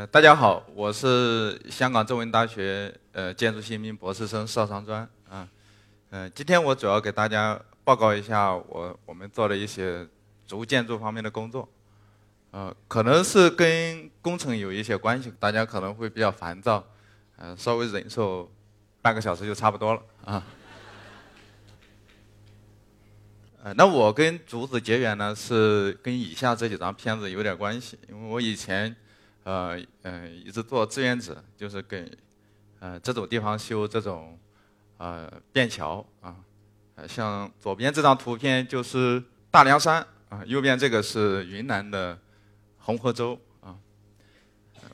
呃，大家好，我是香港中文大学呃建筑系一名博士生邵长专啊，嗯，今天我主要给大家报告一下我我们做的一些竹建筑方面的工作，呃，可能是跟工程有一些关系，大家可能会比较烦躁，嗯，稍微忍受半个小时就差不多了啊。呃，那我跟竹子结缘呢，是跟以下这几张片子有点关系，因为我以前。呃嗯，一直做志愿者，就是给呃这种地方修这种呃便桥啊。像左边这张图片就是大凉山啊，右边这个是云南的红河州啊。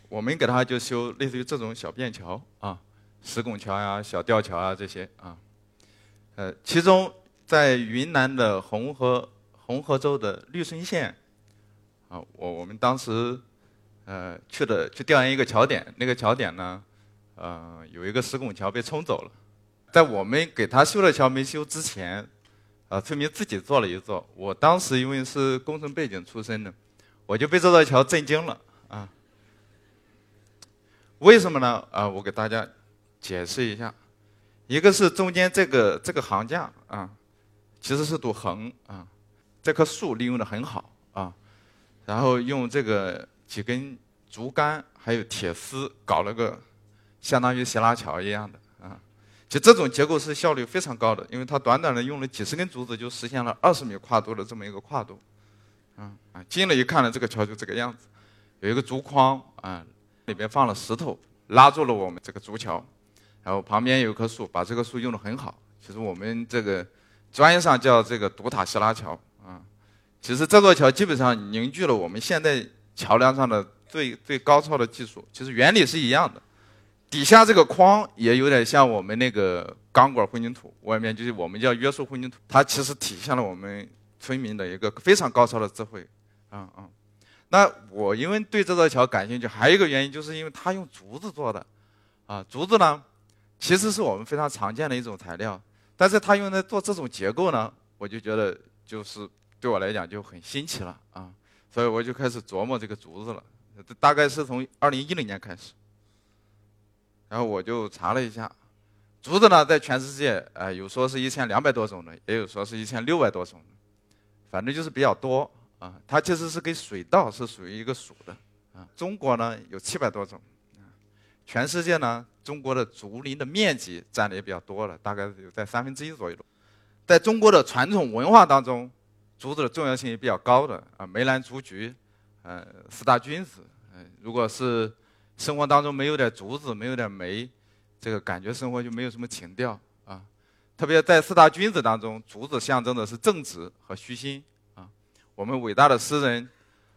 我们给他就修类似于这种小便桥啊，石拱桥呀、小吊桥啊这些啊。呃，其中在云南的红河红河州的绿森县啊，我我们当时。呃，去的去调研一个桥点，那个桥点呢，呃，有一个石拱桥被冲走了。在我们给他修的桥没修之前，啊，村民自己做了一座。我当时因为是工程背景出身的，我就被这座桥震惊了啊。为什么呢？啊，我给大家解释一下。一个是中间这个这个行架啊，其实是堵横啊，这棵树利用的很好啊，然后用这个。几根竹竿还有铁丝搞了个相当于斜拉桥一样的啊，就这种结构是效率非常高的，因为它短短的用了几十根竹子就实现了二十米跨度的这么一个跨度，啊啊，近了一看呢，这个桥就这个样子，有一个竹筐啊，里边放了石头拉住了我们这个竹桥，然后旁边有棵树，把这棵树用的很好。其实我们这个专业上叫这个独塔斜拉桥啊，其实这座桥基本上凝聚了我们现在。桥梁上的最最高超的技术，其实原理是一样的。底下这个框也有点像我们那个钢管混凝土，外面就是我们叫约束混凝土。它其实体现了我们村民的一个非常高超的智慧。嗯嗯。那我因为对这座桥感兴趣，还有一个原因就是因为它用竹子做的。啊，竹子呢，其实是我们非常常见的一种材料，但是它用来做这种结构呢，我就觉得就是对我来讲就很新奇了啊。所以我就开始琢磨这个竹子了，大概是从二零一零年开始。然后我就查了一下，竹子呢，在全世界，呃，有说是一千两百多种的，也有说是一千六百多种，反正就是比较多啊。它其实是跟水稻是属于一个属的啊。中国呢有七百多种，全世界呢，中国的竹林的面积占的也比较多了，大概有在三分之一左右。在中国的传统文化当中。竹子的重要性也比较高的啊，梅兰竹菊，呃，四大君子，嗯，如果是生活当中没有点竹子，没有点梅，这个感觉生活就没有什么情调啊。特别在四大君子当中，竹子象征的是正直和虚心啊。我们伟大的诗人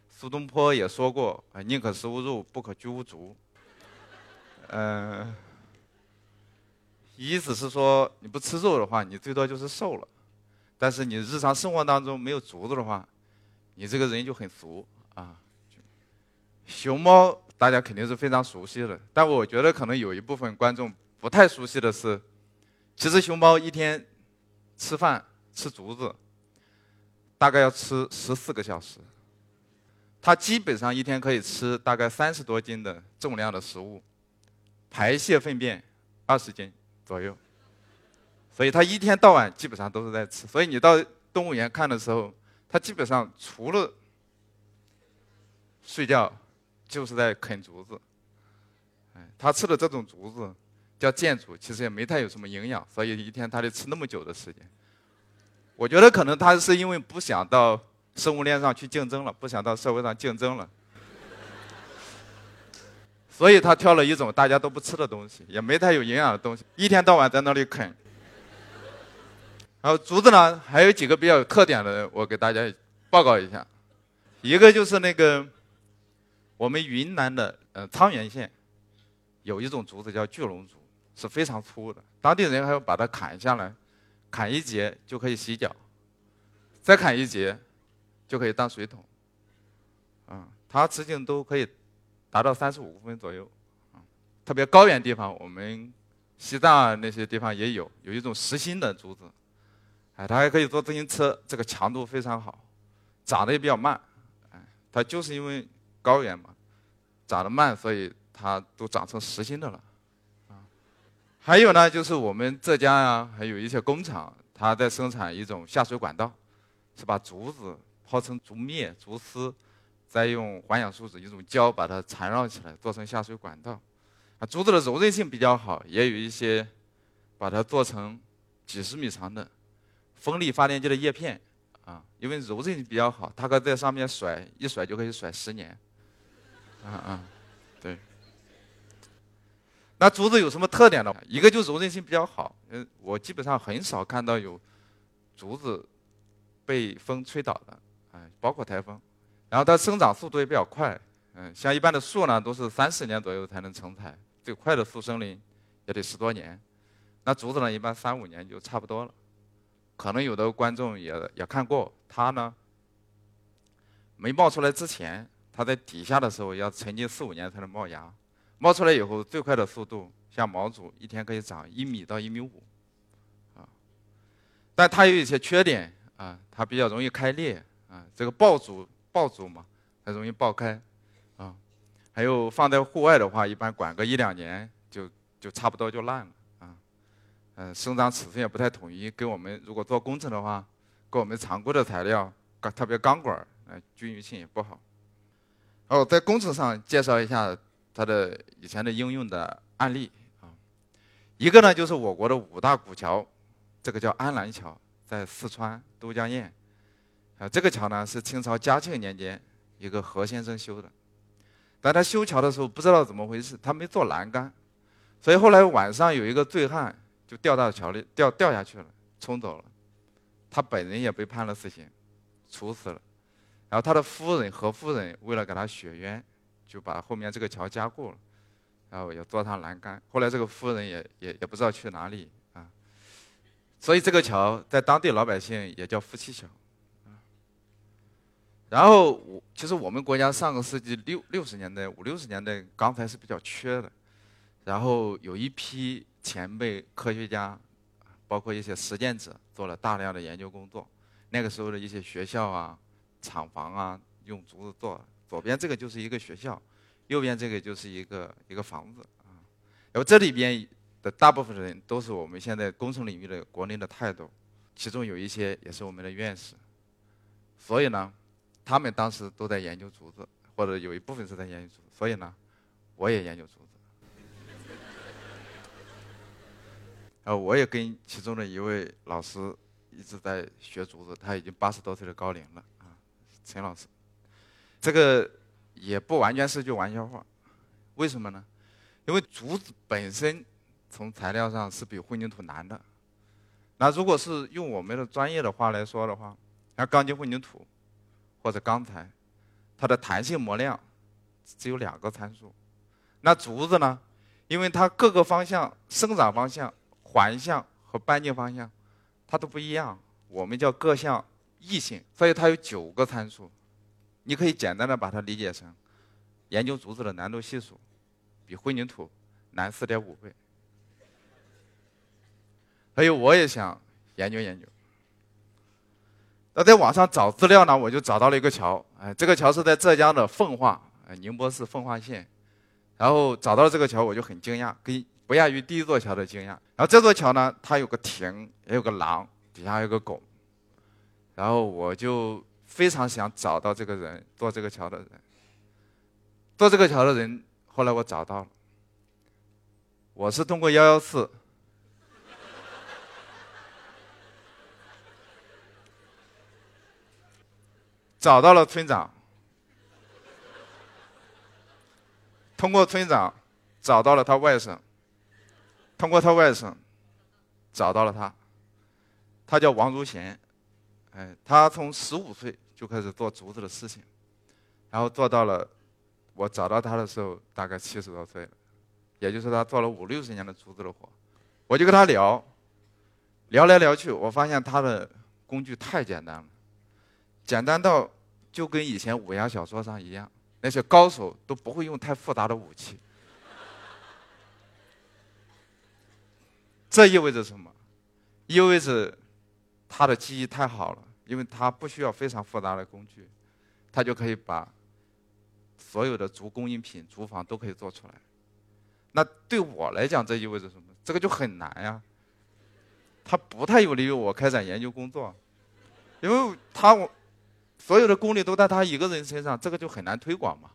苏东坡也说过啊，宁可食无肉，不可居无竹。嗯，意思是说你不吃肉的话，你最多就是瘦了。但是你日常生活当中没有竹子的话，你这个人就很俗啊。熊猫大家肯定是非常熟悉的，但我觉得可能有一部分观众不太熟悉的是，其实熊猫一天吃饭吃竹子，大概要吃十四个小时。它基本上一天可以吃大概三十多斤的重量的食物，排泄粪便二十斤左右。所以它一天到晚基本上都是在吃，所以你到动物园看的时候，它基本上除了睡觉，就是在啃竹子。哎，它吃的这种竹子叫箭竹，其实也没太有什么营养，所以一天它得吃那么久的时间。我觉得可能它是因为不想到生物链上去竞争了，不想到社会上竞争了，所以他挑了一种大家都不吃的东西，也没太有营养的东西，一天到晚在那里啃。然后竹子呢，还有几个比较有特点的，我给大家报告一下。一个就是那个我们云南的呃沧源县有一种竹子叫巨龙竹，是非常粗的，当地人还要把它砍下来，砍一节就可以洗脚，再砍一节就可以当水桶。啊，它直径都可以达到三十五公分左右。特别高原地方，我们西藏那些地方也有，有一种实心的竹子。哎，它还可以坐自行车，这个强度非常好，长得也比较慢。哎，它就是因为高原嘛，长得慢，所以它都长成实心的了。啊，还有呢，就是我们浙江啊，还有一些工厂，它在生产一种下水管道，是把竹子泡成竹篾、竹丝，再用环氧树脂一种胶把它缠绕起来，做成下水管道。啊，竹子的柔韧性比较好，也有一些把它做成几十米长的风力发电机的叶片。啊，因为柔韧性比较好，它可以在上面甩，一甩就可以甩十年。啊啊，对。那竹子有什么特点呢？一个就柔韧性比较好，嗯，我基本上很少看到有竹子被风吹倒的，哎，包括台风。然后它生长速度也比较快，嗯，像一般的树呢，都是三四年左右才能成材，最快的速生林也得十多年。那竹子呢，一般三五年就差不多了。可能有的观众也也看过，它呢没冒出来之前，它在底下的时候要沉浸四五年才能冒芽，冒出来以后最快的速度，像毛竹一天可以长一米到一米五，啊，但它有一些缺点啊，它比较容易开裂啊，这个爆竹爆竹嘛，它容易爆开啊，还有放在户外的话，一般管个一两年就就差不多就烂了。嗯，生长尺寸也不太统一，跟我们如果做工程的话，跟我们常规的材料，钢特别钢管，呃，均匀性也不好。哦，在工程上介绍一下它的以前的应用的案例啊，一个呢就是我国的五大古桥，这个叫安澜桥，在四川都江堰，啊，这个桥呢是清朝嘉庆年间一个何先生修的，但他修桥的时候不知道怎么回事，他没做栏杆，所以后来晚上有一个醉汉。就掉到桥里，掉掉下去了，冲走了。他本人也被判了死刑，处死了。然后他的夫人何夫人为了给他雪冤，就把后面这个桥加固了，然后也做上栏杆。后来这个夫人也也也不知道去哪里啊。所以这个桥在当地老百姓也叫夫妻桥。然后我其实我们国家上个世纪六六十年代五六十年代钢材是比较缺的，然后有一批。前辈科学家，包括一些实践者，做了大量的研究工作。那个时候的一些学校啊、厂房啊，用竹子做。左边这个就是一个学校，右边这个就是一个一个房子啊。然后这里边的大部分人都是我们现在工程领域的国内的泰斗，其中有一些也是我们的院士。所以呢，他们当时都在研究竹子，或者有一部分是在研究竹子。所以呢，我也研究竹子。啊，我也跟其中的一位老师一直在学竹子，他已经八十多岁的高龄了啊，陈老师。这个也不完全是句玩笑话，为什么呢？因为竹子本身从材料上是比混凝土难的。那如果是用我们的专业的话来说的话，像钢筋混凝土或者钢材，它的弹性模量只有两个参数。那竹子呢？因为它各个方向生长方向。环向和半径方向，它都不一样，我们叫各项异性，所以它有九个参数。你可以简单的把它理解成，研究竹子的难度系数，比混凝土难四点五倍。还有，我也想研究研究。那在网上找资料呢，我就找到了一个桥，哎，这个桥是在浙江的奉化，宁波市奉化县。然后找到这个桥，我就很惊讶，跟。不亚于第一座桥的惊讶。然后这座桥呢，它有个亭，也有个廊，底下还有个拱。然后我就非常想找到这个人，做这个桥的人。做这个桥的人，后来我找到了。我是通过幺幺四找到了村长，通过村长找到了他外甥。通过他外甥找到了他，他叫王如贤，哎，他从十五岁就开始做竹子的事情，然后做到了我找到他的时候大概七十多岁了，也就是他做了五六十年的竹子的活，我就跟他聊，聊来聊去，我发现他的工具太简单了，简单到就跟以前武侠小说上一样，那些高手都不会用太复杂的武器。这意味着什么？意味着他的技艺太好了，因为他不需要非常复杂的工具，他就可以把所有的竹工艺品、竹房都可以做出来。那对我来讲，这意味着什么？这个就很难呀。他不太有利于我开展研究工作，因为他我所有的功力都在他一个人身上，这个就很难推广嘛。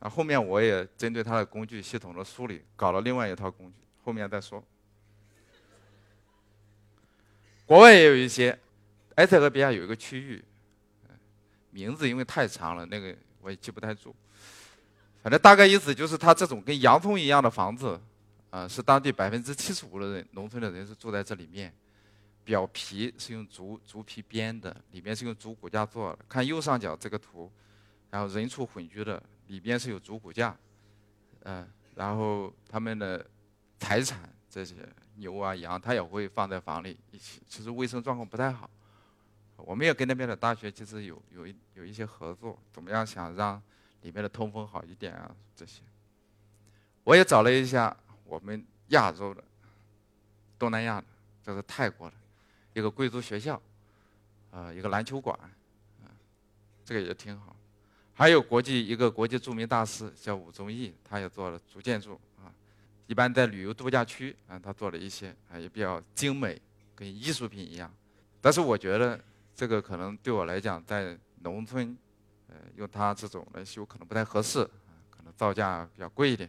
啊，后面我也针对他的工具系统的梳理，搞了另外一套工具，后面再说。国外也有一些，埃塞俄比亚有一个区域，名字因为太长了，那个我也记不太住。反正大概意思就是，他这种跟洋葱一样的房子，啊，是当地百分之七十五的人，农村的人是住在这里面。表皮是用竹竹皮编的，里面是用竹骨架做的。看右上角这个图，然后人畜混居的，里边是有竹骨架，嗯，然后他们的财产这些牛啊羊，他也会放在房里一起。其实卫生状况不太好，我们也跟那边的大学其实有有一有一些合作，怎么样想让。里面的通风好一点啊，这些，我也找了一下我们亚洲的、东南亚的，这是泰国的，一个贵族学校，啊，一个篮球馆，啊，这个也挺好。还有国际一个国际著名大师叫武宗义，他也做了主建筑，一般在旅游度假区啊，他做了一些啊，也比较精美，跟艺术品一样。但是我觉得这个可能对我来讲，在农村。呃用它这种来修可能不太合适，可能造价比较贵一点，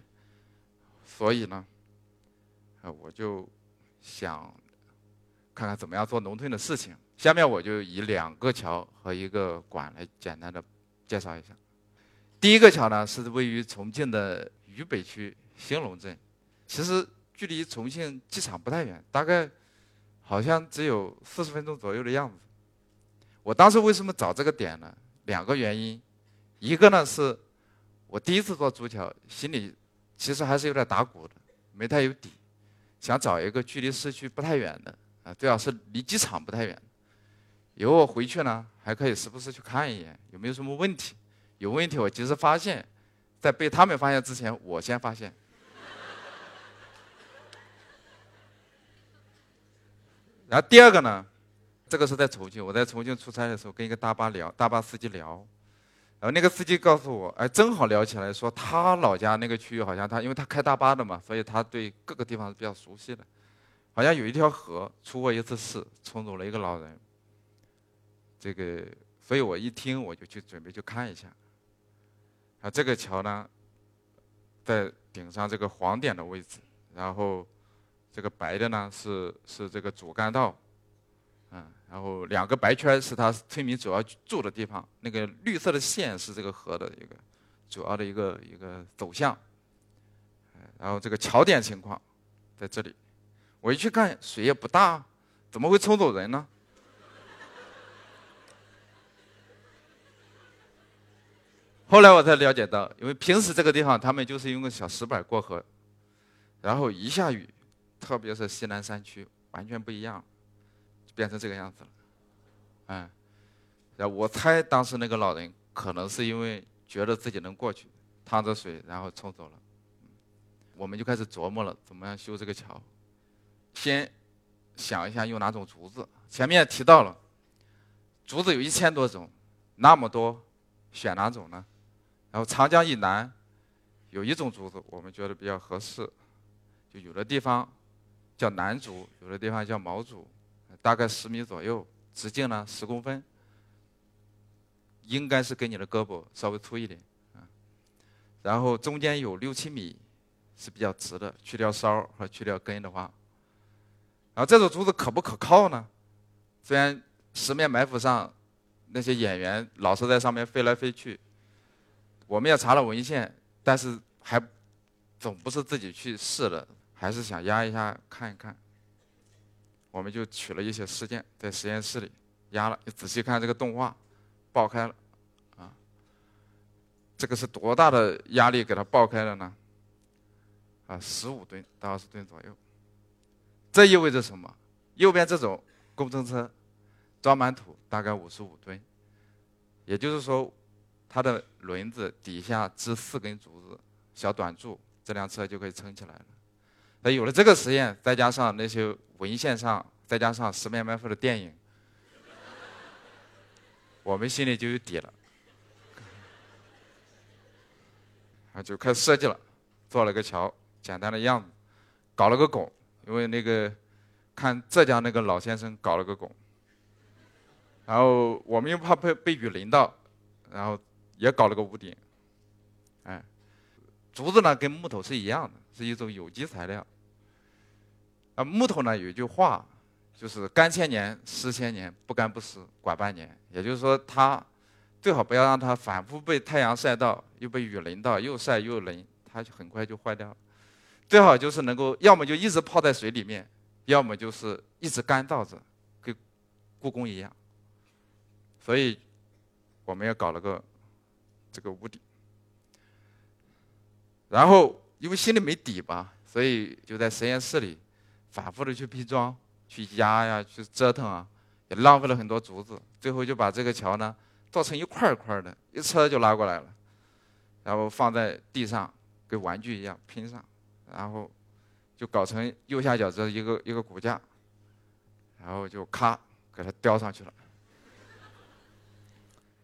所以呢，啊，我就想看看怎么样做农村的事情。下面我就以两个桥和一个馆来简单的介绍一下。第一个桥呢是位于重庆的渝北区兴隆镇，其实距离重庆机场不太远，大概好像只有四十分钟左右的样子。我当时为什么找这个点呢？两个原因。一个呢是，我第一次做足桥，心里其实还是有点打鼓的，没太有底，想找一个距离市区不太远的，啊，最好是离机场不太远。以后我回去呢，还可以时不时去看一眼，有没有什么问题？有问题我及时发现，在被他们发现之前，我先发现。然后第二个呢，这个是在重庆，我在重庆出差的时候，跟一个大巴聊，大巴司机聊。然后那个司机告诉我，哎，正好聊起来，说他老家那个区域好像他，因为他开大巴的嘛，所以他对各个地方是比较熟悉的。好像有一条河出过一次事，冲走了一个老人。这个，所以我一听我就去准备去看一下。啊，这个桥呢，在顶上这个黄点的位置，然后这个白的呢是是这个主干道。嗯，然后两个白圈是它村民主要住的地方，那个绿色的线是这个河的一个主要的一个一个走向。然后这个桥点情况在这里，我一去看水也不大，怎么会冲走人呢？后来我才了解到，因为平时这个地方他们就是用个小石板过河，然后一下雨，特别是西南山区，完全不一样。变成这个样子了，嗯，然后我猜当时那个老人可能是因为觉得自己能过去，趟着水然后冲走了，我们就开始琢磨了怎么样修这个桥，先想一下用哪种竹子，前面提到了竹子有一千多种，那么多选哪种呢？然后长江以南有一种竹子我们觉得比较合适，就有的地方叫南竹，有的地方叫毛竹。大概十米左右，直径呢十公分，应该是跟你的胳膊稍微粗一点，啊，然后中间有六七米是比较直的，去掉梢和去掉根的话，然后这种竹子可不可靠呢？虽然十面埋伏上那些演员老是在上面飞来飞去，我们也查了文献，但是还总不是自己去试的，还是想压一下看一看。我们就取了一些事件，在实验室里压了，你仔细看这个动画，爆开了，啊，这个是多大的压力给它爆开了呢？啊，十五吨到二十吨左右。这意味着什么？右边这种工程车装满土大概五十五吨，也就是说，它的轮子底下支四根竹子，小短柱，这辆车就可以撑起来了。有了这个实验，再加上那些。文献上再加上《十面埋伏》的电影，我们心里就有底了。啊，就开始设计了，做了个桥，简单的样子，搞了个拱，因为那个看浙江那个老先生搞了个拱，然后我们又怕被被雨淋到，然后也搞了个屋顶，哎，竹子呢跟木头是一样的，是一种有机材料，啊，木头呢有一句话，就是干千年，湿千年，不干不湿，管半年，也就是说它。最好不要让它反复被太阳晒到，又被雨淋到，又晒又淋，它就很快就坏掉了。最好就是能够，要么就一直泡在水里面，要么就是一直干燥着，跟故宫一样。所以，我们也搞了个这个屋顶。然后，因为心里没底吧，所以就在实验室里反复的去拼装、去压呀、去折腾啊，也浪费了很多竹子。最后就把这个桥呢。做成一块一块的，一车就拉过来了，然后放在地上，跟玩具一样拼上，然后就搞成右下角这一个一个骨架，然后就咔给它吊上去了，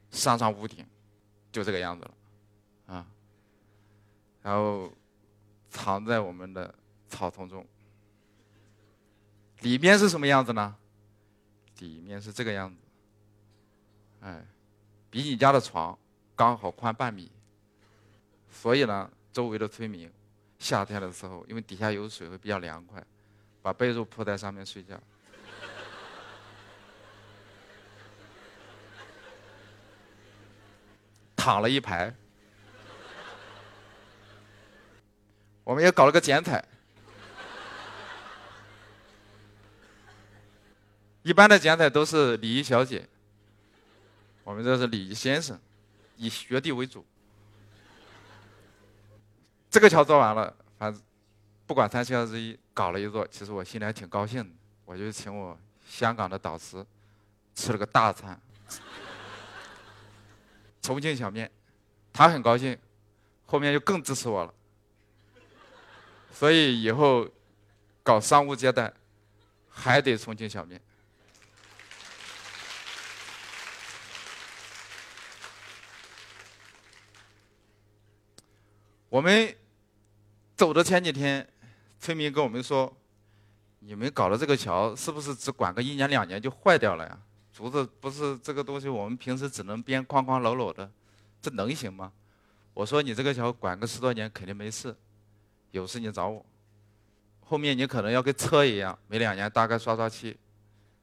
上上屋顶，就这个样子了，啊，然后藏在我们的草丛中，里面是什么样子呢？里面是这个样子，哎。比你家的床刚好宽半米，所以呢，周围的村民夏天的时候，因为底下有水会比较凉快，把被褥铺在上面睡觉，躺了一排。我们也搞了个剪彩，一般的剪彩都是礼仪小姐。我们这是礼仪先生，以学弟为主。这个桥做完了，反正不管三七二十一，搞了一座，其实我心里还挺高兴的。我就请我香港的导师吃了个大餐，重庆小面，他很高兴，后面就更支持我了。所以以后搞商务接待，还得重庆小面。我们走的前几天，村民跟我们说：“你们搞的这个桥是不是只管个一年两年就坏掉了呀？竹子不是这个东西，我们平时只能编框框搂搂的，这能行吗？”我说：“你这个桥管个十多年肯定没事，有事你找我。后面你可能要跟车一样，每两年大概刷刷漆，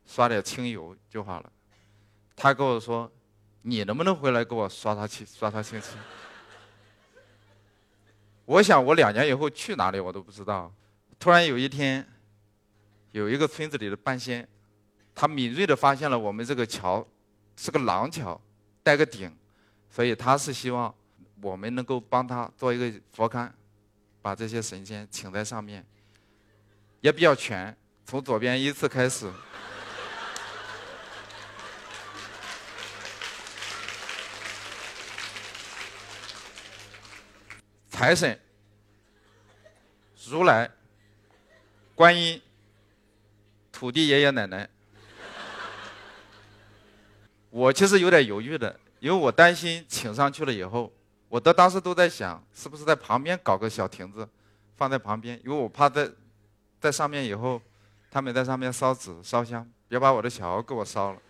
刷点清油就好了。”他跟我说：“你能不能回来给我刷刷漆、刷刷清漆？”我想，我两年以后去哪里我都不知道。突然有一天，有一个村子里的半仙，他敏锐地发现了我们这个桥是个廊桥，带个顶，所以他是希望我们能够帮他做一个佛龛，把这些神仙请在上面，也比较全。从左边依次开始，财神。如来、观音、土地爷爷奶奶，我其实有点犹豫的，因为我担心请上去了以后，我的当时都在想，是不是在旁边搞个小亭子，放在旁边，因为我怕在在上面以后，他们在上面烧纸烧香，别把我的桥给我烧了。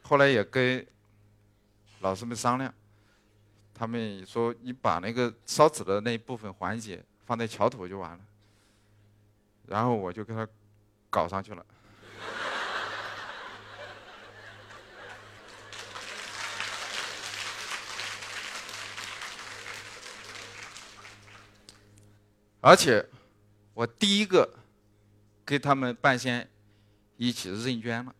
后来也跟老师们商量，他们说你把那个烧纸的那一部分环节。放在桥头就完了，然后我就给他搞上去了。而且，我第一个跟他们半仙一起认捐了。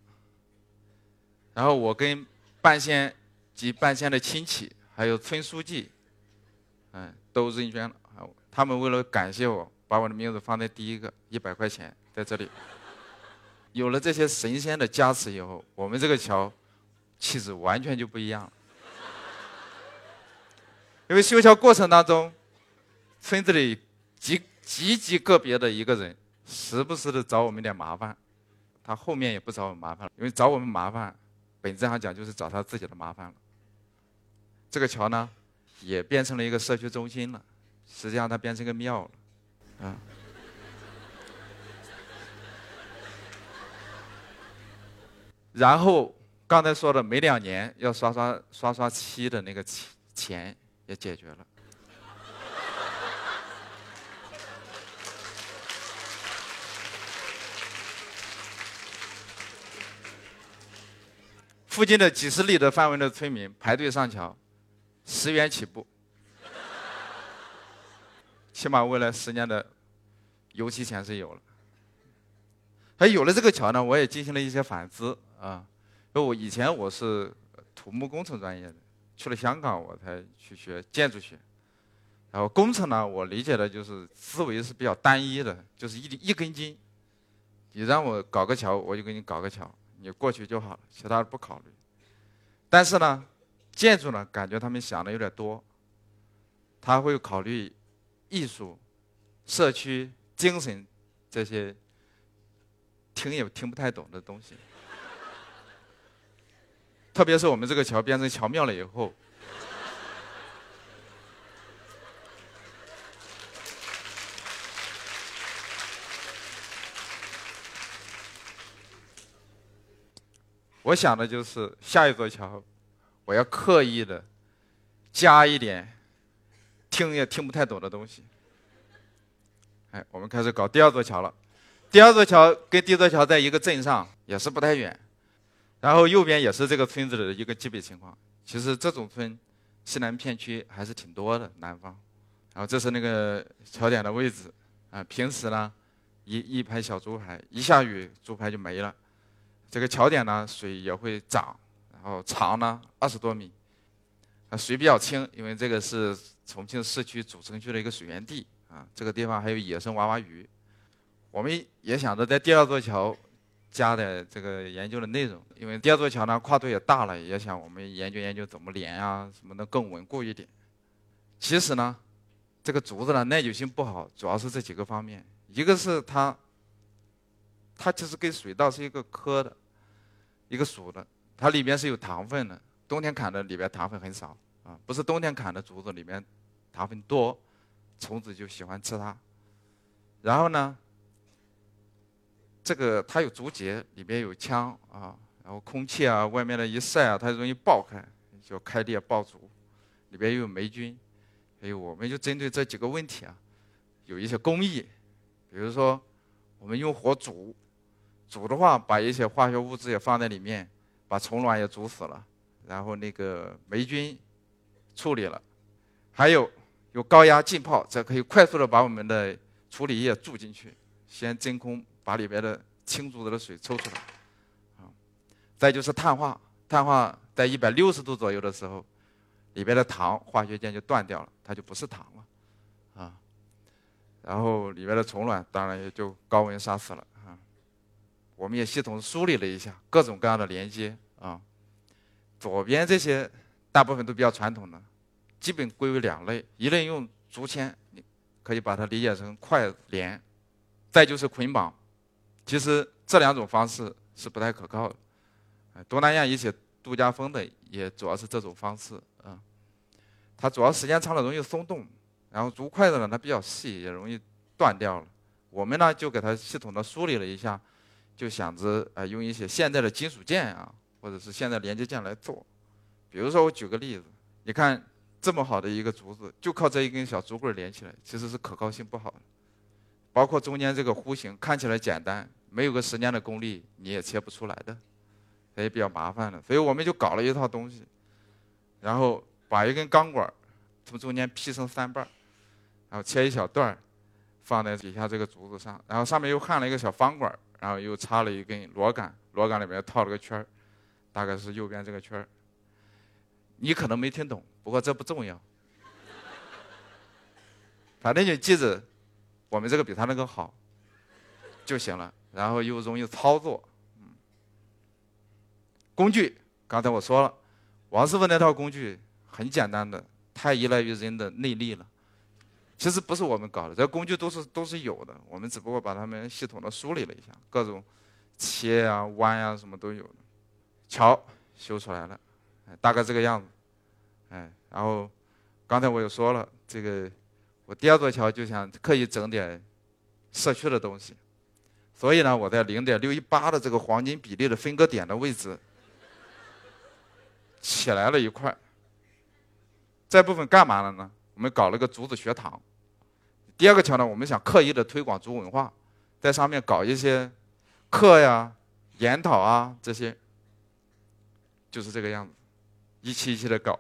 然后我跟半仙及半仙的亲戚，还有村书记，嗯，都认捐了。他们为了感谢我，把我的名字放在第一个，一百块钱在这里。有了这些神仙的加持以后，我们这个桥气质完全就不一样了。因为修桥过程当中，村子里极极极个别的一个人，时不时的找我们点麻烦，他后面也不找我们麻烦了，因为找我们麻烦，本质上讲就是找他自己的麻烦了。这个桥呢，也变成了一个社区中心了，实际上它变成一个庙了，啊。然后刚才说的每两年要刷刷刷刷漆的那个钱钱也解决了。附近的几十里的范围的村民排队上桥，十元起步，起码未来十年的油漆钱是有了。还有了这个桥呢，我也进行了一些反思啊。因为我以前我是土木工程专业的，去了香港我才去学建筑学。然后工程呢，我理解的就是思维是比较单一的，就是一一根筋。你让我搞个桥，我就给你搞个桥。你过去就好了，其他的不考虑。但是呢，建筑呢，感觉他们想的有点多。他会考虑艺术、社区、精神这些听也听不太懂的东西。特别是我们这个桥变成桥庙了以后，我想的就是下一座桥，我要刻意的加一点听也听不太懂的东西。哎，我们开始搞第二座桥了。第二座桥跟第一座桥在一个镇上，也是不太远。然后右边也是这个村子的一个基本情况。其实这种村，西南片区还是挺多的，南方。然后这是那个桥点的位置，啊，平时呢，一一排小竹排，一下雨竹排就没了。这个桥点呢，水也会涨，然后长呢二十多米，啊，水比较清，因为这个是重庆市区主城区的一个水源地啊。这个地方还有野生娃娃鱼，我们也想着在第二座桥加的这个研究的内容，因为第二座桥呢跨度也大了，也想我们研究研究怎么连啊，什么能更稳固一点。其实呢，这个竹子呢耐久性不好，主要是这几个方面，一个是它，它其实跟水稻是一个科的。一个属的，它里面是有糖分的。冬天砍的里边糖分很少啊，不是冬天砍的竹子里面糖分多，虫子就喜欢吃它。然后呢，这个它有竹节，里面有腔啊，然后空气啊，外面的一晒啊，它容易爆开，叫开裂爆竹。里边又有霉菌，所以我们就针对这几个问题啊，有一些工艺，比如说我们用火煮。煮的话，把一些化学物质也放在里面，把虫卵也煮死了，然后那个霉菌处理了，还有有高压浸泡，这可以快速的把我们的处理液注进去，先真空把里边的清竹子的水抽出来，啊，再就是碳化，碳化在一百六十度左右的时候，里边的糖化学键就断掉了，它就不是糖了，啊，然后里边的虫卵当然也就高温杀死了。我们也系统梳理了一下各种各样的连接啊，左边这些大部分都比较传统的，基本归为两类，一类用竹签，可以把它理解成快连，再就是捆绑，其实这两种方式是不太可靠的。东南亚一些度假风的也主要是这种方式啊，它主要时间长了容易松动，然后竹筷子呢它比较细也容易断掉了。我们呢就给它系统的梳理了一下。就想着啊，用一些现在的金属件啊，或者是现在连接件来做。比如说，我举个例子，你看这么好的一个竹子，就靠这一根小竹棍连起来，其实是可靠性不好的。包括中间这个弧形，看起来简单，没有个十年的功力，你也切不出来的，也比较麻烦的。所以我们就搞了一套东西，然后把一根钢管从中间劈成三半然后切一小段放在底下这个竹子上，然后上面又焊了一个小方管然后又插了一根螺杆，螺杆里面套了个圈，大概是右边这个圈。你可能没听懂，不过这不重要，反正你记着，我们这个比他那个好就行了。然后又容易操作，工具刚才我说了，王师傅那套工具很简单的，太依赖于人的内力了。其实不是我们搞的，这工具都是都是有的，我们只不过把它们系统的梳理了一下，各种切啊、弯啊什么都有的。桥修出来了，大概这个样子，哎，然后刚才我又说了，这个我第二座桥就想刻意整点社区的东西，所以呢，我在零点六一八的这个黄金比例的分割点的位置起来了一块。这部分干嘛了呢？我们搞了个竹子学堂。第二个桥呢，我们想刻意的推广竹文化，在上面搞一些课呀、研讨啊这些，就是这个样子，一期一期的搞。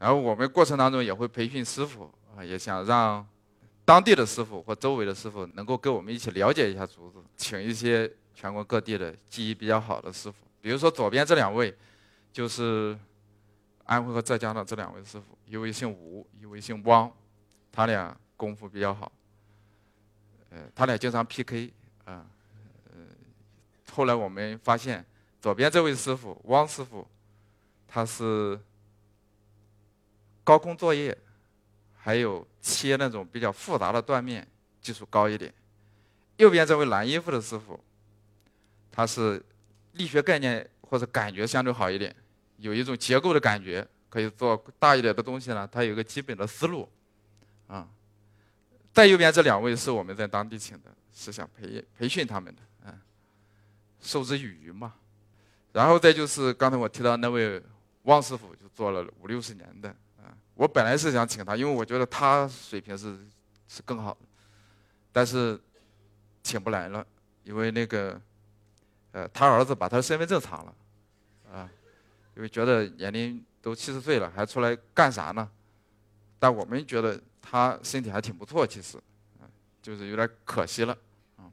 然后我们过程当中也会培训师傅啊，也想让当地的师傅或周围的师傅能够跟我们一起了解一下竹子，请一些全国各地的技艺比较好的师傅，比如说左边这两位，就是安徽和浙江的这两位师傅，一位姓吴，一位姓汪，他俩。功夫比较好，呃，他俩经常 PK 啊，呃，后来我们发现，左边这位师傅汪师傅，他是高空作业，还有切那种比较复杂的断面技术高一点；右边这位蓝衣服的师傅，他是力学概念或者感觉相对好一点，有一种结构的感觉，可以做大一点的东西呢。他有个基本的思路，啊。在右边这两位是我们在当地请的，是想培培训他们的，嗯，授之以渔嘛。然后再就是刚才我提到那位汪师傅，就做了五六十年的，啊，我本来是想请他，因为我觉得他水平是是更好的，但是请不来了，因为那个，呃，他儿子把他的身份证藏了，啊，因为觉得年龄都七十岁了，还出来干啥呢？但我们觉得。他身体还挺不错，其实，就是有点可惜了，啊，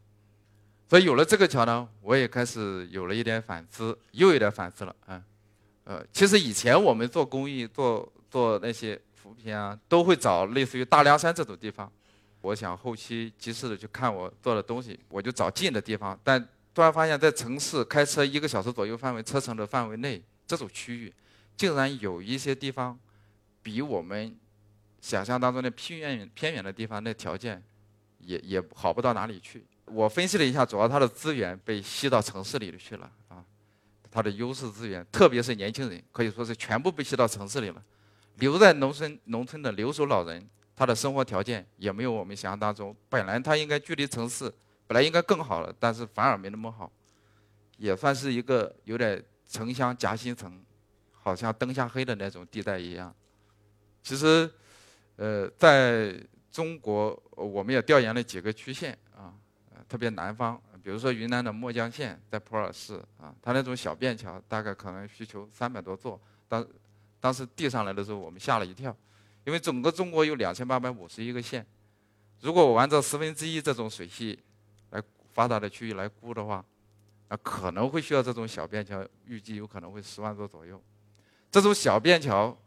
所以有了这个桥呢，我也开始有了一点反思，又有点反思了，啊，呃，其实以前我们做公益、做做那些扶贫啊，都会找类似于大凉山这种地方。我想后期及时的去看我做的东西，我就找近的地方。但突然发现，在城市开车一个小时左右范围车程的范围内，这种区域，竟然有一些地方比我们。想象当中的偏远偏远的地方，那条件也也好不到哪里去。我分析了一下，主要它的资源被吸到城市里去了啊，它的优势资源，特别是年轻人，可以说是全部被吸到城市里了。留在农村农村的留守老人，他的生活条件也没有我们想象当中。本来他应该距离城市本来应该更好了，但是反而没那么好，也算是一个有点城乡夹心层，好像灯下黑的那种地带一样。其实。呃，在中国，我们也调研了几个区县啊，特别南方，比如说云南的墨江县，在普洱市啊，它那种小便桥大概可能需求三百多座，当当时递上来的时候，我们吓了一跳，因为整个中国有两千八百五十一个县，如果我按照十分之一这种水系来发达的区域来估的话，啊，可能会需要这种小便桥，预计有可能会十万座左右，这种小便桥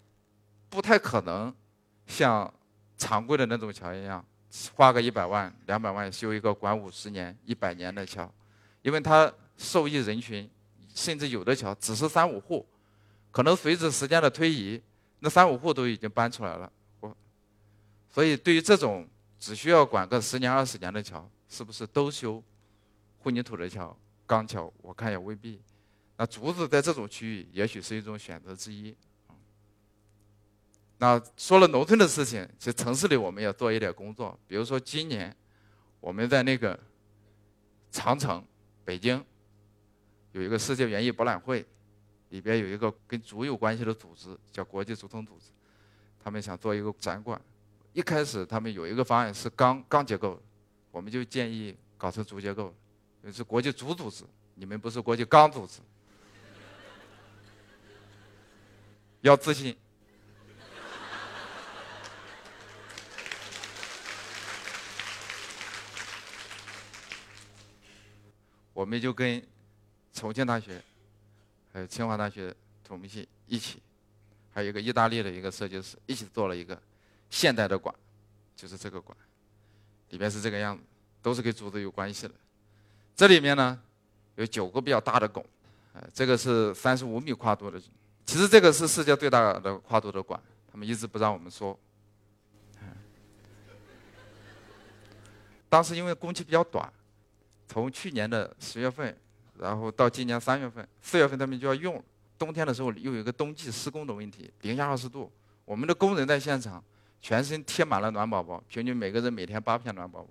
不太可能。像常规的那种桥一样，花个一百万、两百万修一个管五十年、一百年的桥，因为它受益人群，甚至有的桥只是三五户，可能随着时间的推移，那三五户都已经搬出来了。我，所以对于这种只需要管个十年、二十年的桥，是不是都修混凝土的桥、钢桥？我看也未必。那竹子在这种区域，也许是一种选择之一。那说了农村的事情，其实城市里我们要做一点工作。比如说今年，我们在那个长城，北京有一个世界园艺博览会，里边有一个跟竹有关系的组织，叫国际竹筒组织，他们想做一个展馆。一开始他们有一个方案是钢钢结构，我们就建议搞成竹结构，是国际竹组织，你们不是国际钢组织，要自信。我们就跟重庆大学、还有清华大学土木系一起，还有一个意大利的一个设计师一起做了一个现代的馆，就是这个馆，里面是这个样子，都是跟竹子有关系的。这里面呢有九个比较大的拱，呃，这个是三十五米跨度的，其实这个是世界最大的跨度的馆，他们一直不让我们说。当时因为工期比较短。从去年的十月份，然后到今年三月份、四月份，他们就要用。冬天的时候又有一个冬季施工的问题，零下二十度，我们的工人在现场，全身贴满了暖宝宝，平均每个人每天八片暖宝宝。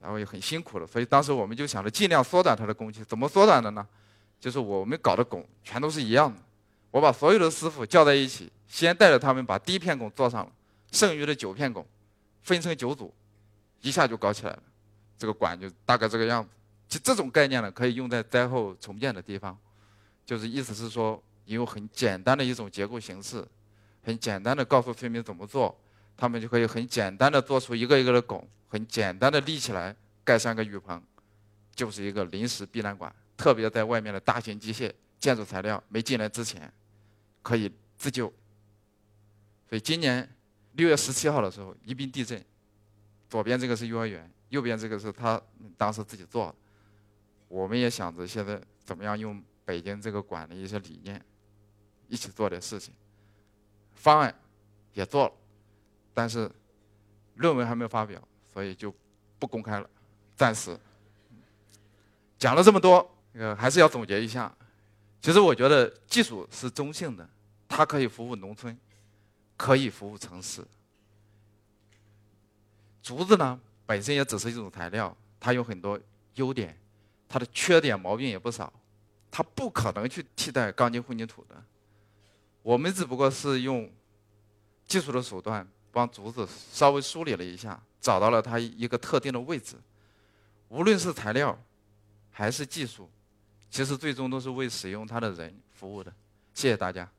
然后也很辛苦了，所以当时我们就想着尽量缩短他的工期。怎么缩短的呢？就是我们搞的拱全都是一样的，我把所有的师傅叫在一起，先带着他们把第一片拱做上了，剩余的九片拱分成九组，一下就搞起来了。这个管就大概这个样子。其实这种概念呢，可以用在灾后重建的地方，就是意思是说，你用很简单的一种结构形式，很简单的告诉村民怎么做，他们就可以很简单的做出一个一个的拱，很简单的立起来，盖上个雨棚，就是一个临时避难馆。特别在外面的大型机械、建筑材料没进来之前，可以自救。所以今年六月十七号的时候，宜宾地震，左边这个是幼儿园，右边这个是他当时自己做的。我们也想着现在怎么样用北京这个馆的一些理念，一起做点事情。方案也做了，但是论文还没有发表，所以就不公开了，暂时。讲了这么多，呃，还是要总结一下。其实我觉得技术是中性的，它可以服务农村，可以服务城市。竹子呢，本身也只是一种材料，它有很多优点。它的缺点毛病也不少，它不可能去替代钢筋混凝土的。我们只不过是用技术的手段帮竹子稍微梳理了一下，找到了它一个特定的位置。无论是材料还是技术，其实最终都是为使用它的人服务的。谢谢大家。